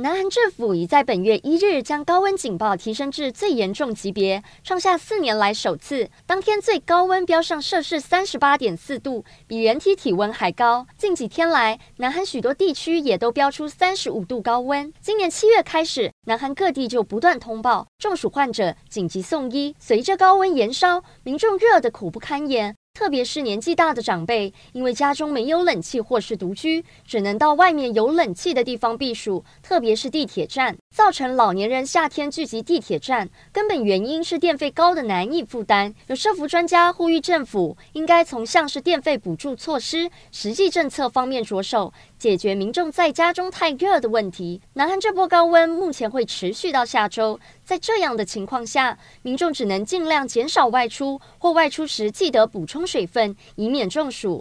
南韩政府已在本月一日将高温警报提升至最严重级别，创下四年来首次。当天最高温飙上摄氏三十八点四度，比人体体温还高。近几天来，南韩许多地区也都飙出三十五度高温。今年七月开始，南韩各地就不断通报中暑患者紧急送医。随着高温延烧，民众热得苦不堪言。特别是年纪大的长辈，因为家中没有冷气或是独居，只能到外面有冷气的地方避暑，特别是地铁站，造成老年人夏天聚集地铁站。根本原因是电费高的难以负担。有社福专家呼吁政府应该从像是电费补助措施、实际政策方面着手，解决民众在家中太热的问题。南韩这波高温目前会持续到下周，在这样的情况下，民众只能尽量减少外出，或外出时记得补充水分，以免中暑。